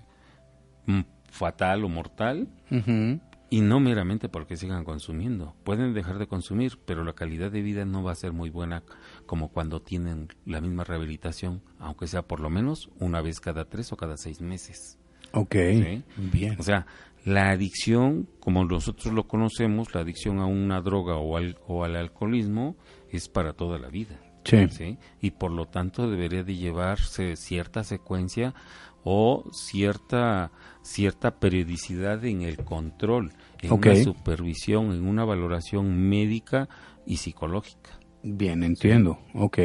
fatal o mortal, Ujú. Y no meramente porque sigan consumiendo. Pueden dejar de consumir, pero la calidad de vida no va a ser muy buena como cuando tienen la misma rehabilitación, aunque sea por lo menos una vez cada tres o cada seis meses. Ok. Sí. Bien. O sea, la adicción, como nosotros lo conocemos, la adicción a una droga o al, o al alcoholismo es para toda la vida. Sí. ¿sí? Y por lo tanto debería de llevarse cierta secuencia o cierta cierta periodicidad en el control, en Ok. una supervisión, en una valoración médica y psicológica. Bien, entiendo. Ok.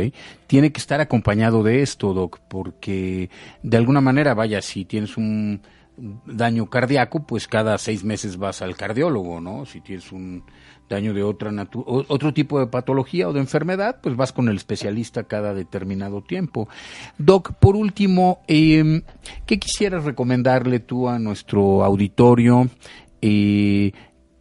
Tiene que estar acompañado de esto, Doc, porque de alguna manera, vaya, si tienes un daño cardíaco, pues cada seis meses vas al cardiólogo, ¿no? Si tienes un daño de otra natu- otro tipo de patología o de enfermedad, pues vas con el especialista cada determinado tiempo. Doc, por último, eh, ¿qué quisieras recomendarle tú a nuestro auditorio? Eh,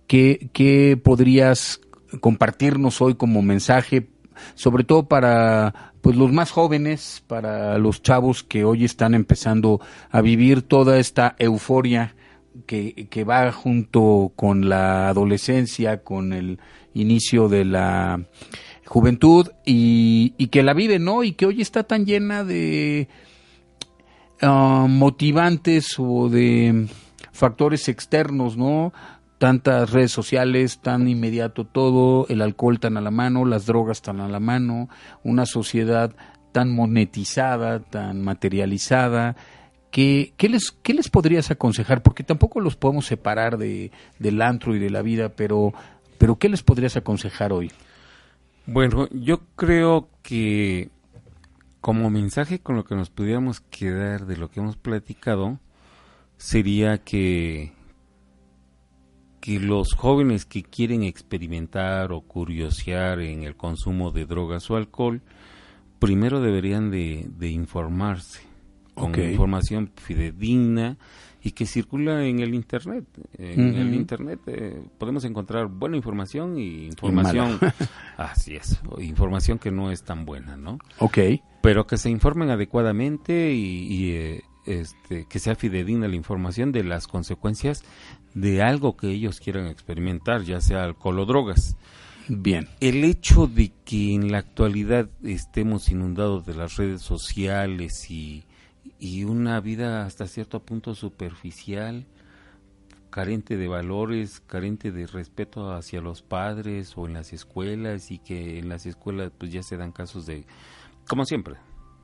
¿qué, ¿Qué podrías compartirnos hoy como mensaje, sobre todo para pues los más jóvenes, para los chavos que hoy están empezando a vivir toda esta euforia que, que va junto con la adolescencia, con el inicio de la juventud y, que la vive, ¿no? Y que hoy está tan llena de ah, motivantes o de factores externos, ¿no? Tantas redes sociales, tan inmediato todo, el alcohol tan a la mano, las drogas tan a la mano, una sociedad tan monetizada, tan materializada. ¿Qué, les, ¿Qué les podrías aconsejar? Porque tampoco los podemos separar de, del antro y de la vida, pero, pero ¿qué les podrías aconsejar hoy? Bueno, yo creo que como mensaje con lo que nos pudiéramos quedar de lo que hemos platicado sería que que los jóvenes que quieren experimentar o curiosear en el consumo de drogas o alcohol primero deberían de, de informarse con información fidedigna y que circula en el internet. En el internet eh, podemos encontrar buena información y información, así es, información que no es tan buena, ¿no? Ok, Pero que se informen adecuadamente y, y, eh, este, que sea fidedigna la información de las consecuencias de algo que ellos quieran experimentar, ya sea alcohol o drogas. Bien. El hecho de que en la actualidad estemos inundados de las redes sociales y, y una vida hasta cierto punto superficial, carente de valores, carente de respeto hacia los padres o en las escuelas y que en las escuelas pues ya se dan casos de, como siempre,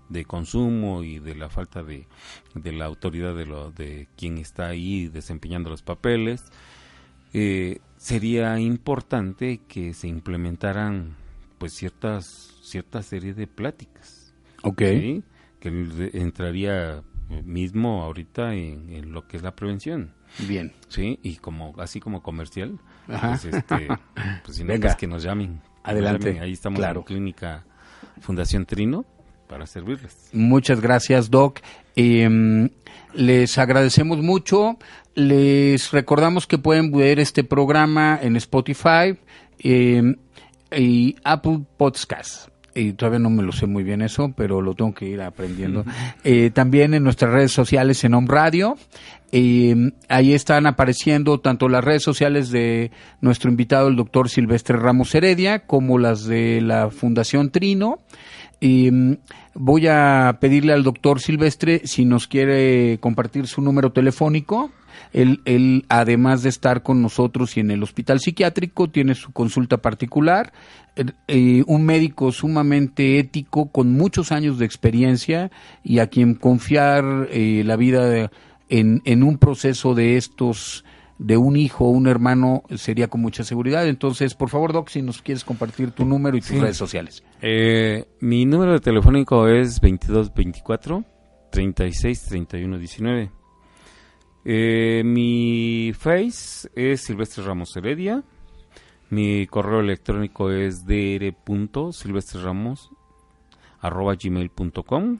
de consumo y de la falta de, de la autoridad de, lo, de quien está ahí desempeñando los papeles, eh, sería importante que se implementaran pues ciertas cierta serie de pláticas. Ok. ¿sí? Que entraría mismo ahorita en, en lo que es la prevención. Bien. Sí, y como así como comercial, Ajá. pues, este, pues si no, Venga. pues que nos llamen. nos Adelante. llamen. Ahí estamos Claro. en Clínica Fundación Trino para servirles. Muchas gracias, Doc. Eh, les agradecemos mucho. Les recordamos que pueden ver este programa en Spotify eh, y Apple Podcast. Y todavía no me lo sé muy bien eso, pero lo tengo que ir aprendiendo. Eh, también en nuestras redes sociales en Home Radio. Eh, ahí están apareciendo tanto las redes sociales de nuestro invitado, el doctor Silvestre Ramos Heredia, como las de la Fundación Trino. Y mm, voy a pedirle al doctor Silvestre si nos quiere compartir su número telefónico. Él, él, además de estar con nosotros y en el hospital psiquiátrico, tiene su consulta particular. Eh, eh, un médico sumamente ético, con muchos años de experiencia y a quien confiar eh, la vida de- en, en un proceso de estos de un hijo o un hermano sería con mucha seguridad. Entonces, por favor, Doc, si nos quieres compartir tu número y tus Sí. redes sociales. Eh, mi número de telefónico es 2224 36 31 19. Eh, mi face es Silvestre Ramos Heredia. Mi correo electrónico es dr.silvestreramos arroba gmail.com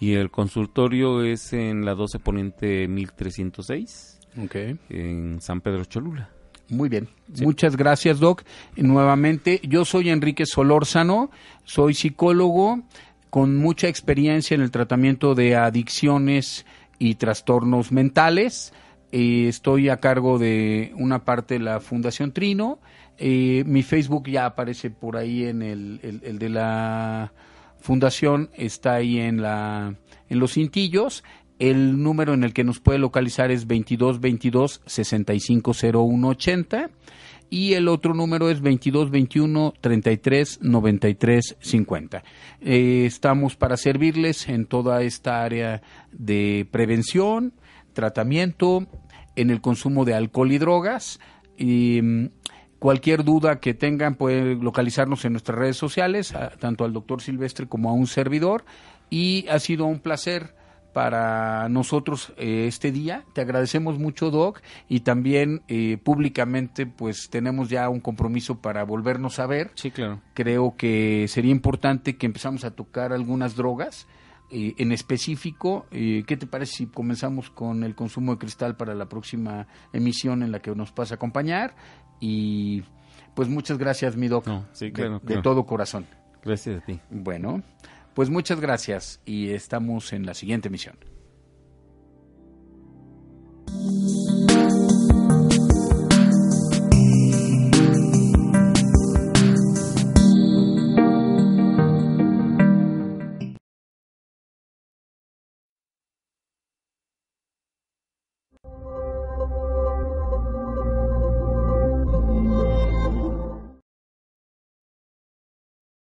y el consultorio es en la 12 Poniente 1306 Okay. en San Pedro Cholula. Muy bien. Muchas gracias, Doc. Nuevamente, yo soy Enrique Solórzano, soy psicólogo con mucha experiencia en el tratamiento de adicciones y trastornos mentales. Eh, estoy a cargo de una parte de la Fundación Trino. Eh, mi Facebook ya aparece por ahí en el, el- el de la fundación, está ahí en, la, en los cintillos. El número en el que nos puede localizar es 2222 650180 y el otro número es 2221 33 93 50. Eh, estamos para servirles en toda esta área de prevención, tratamiento, en el consumo de alcohol y drogas. Y, mm, cualquier duda que tengan pueden localizarnos en nuestras redes sociales, tanto al doctor Silvestre como a un servidor. Y ha sido un placer para nosotros eh, este día. Te agradecemos mucho, Doc, y también eh, públicamente pues tenemos ya un compromiso para volvernos a ver. Sí, claro. Creo que sería importante que empezamos a tocar algunas drogas. eh, en específico, eh, ¿qué te parece si comenzamos con el consumo de cristal para la próxima emisión en la que nos vas a acompañar? Y pues muchas gracias, mi doc, No, sí, de- claro, de claro. todo corazón. Gracias a ti. Bueno, pues muchas gracias y estamos en la siguiente misión.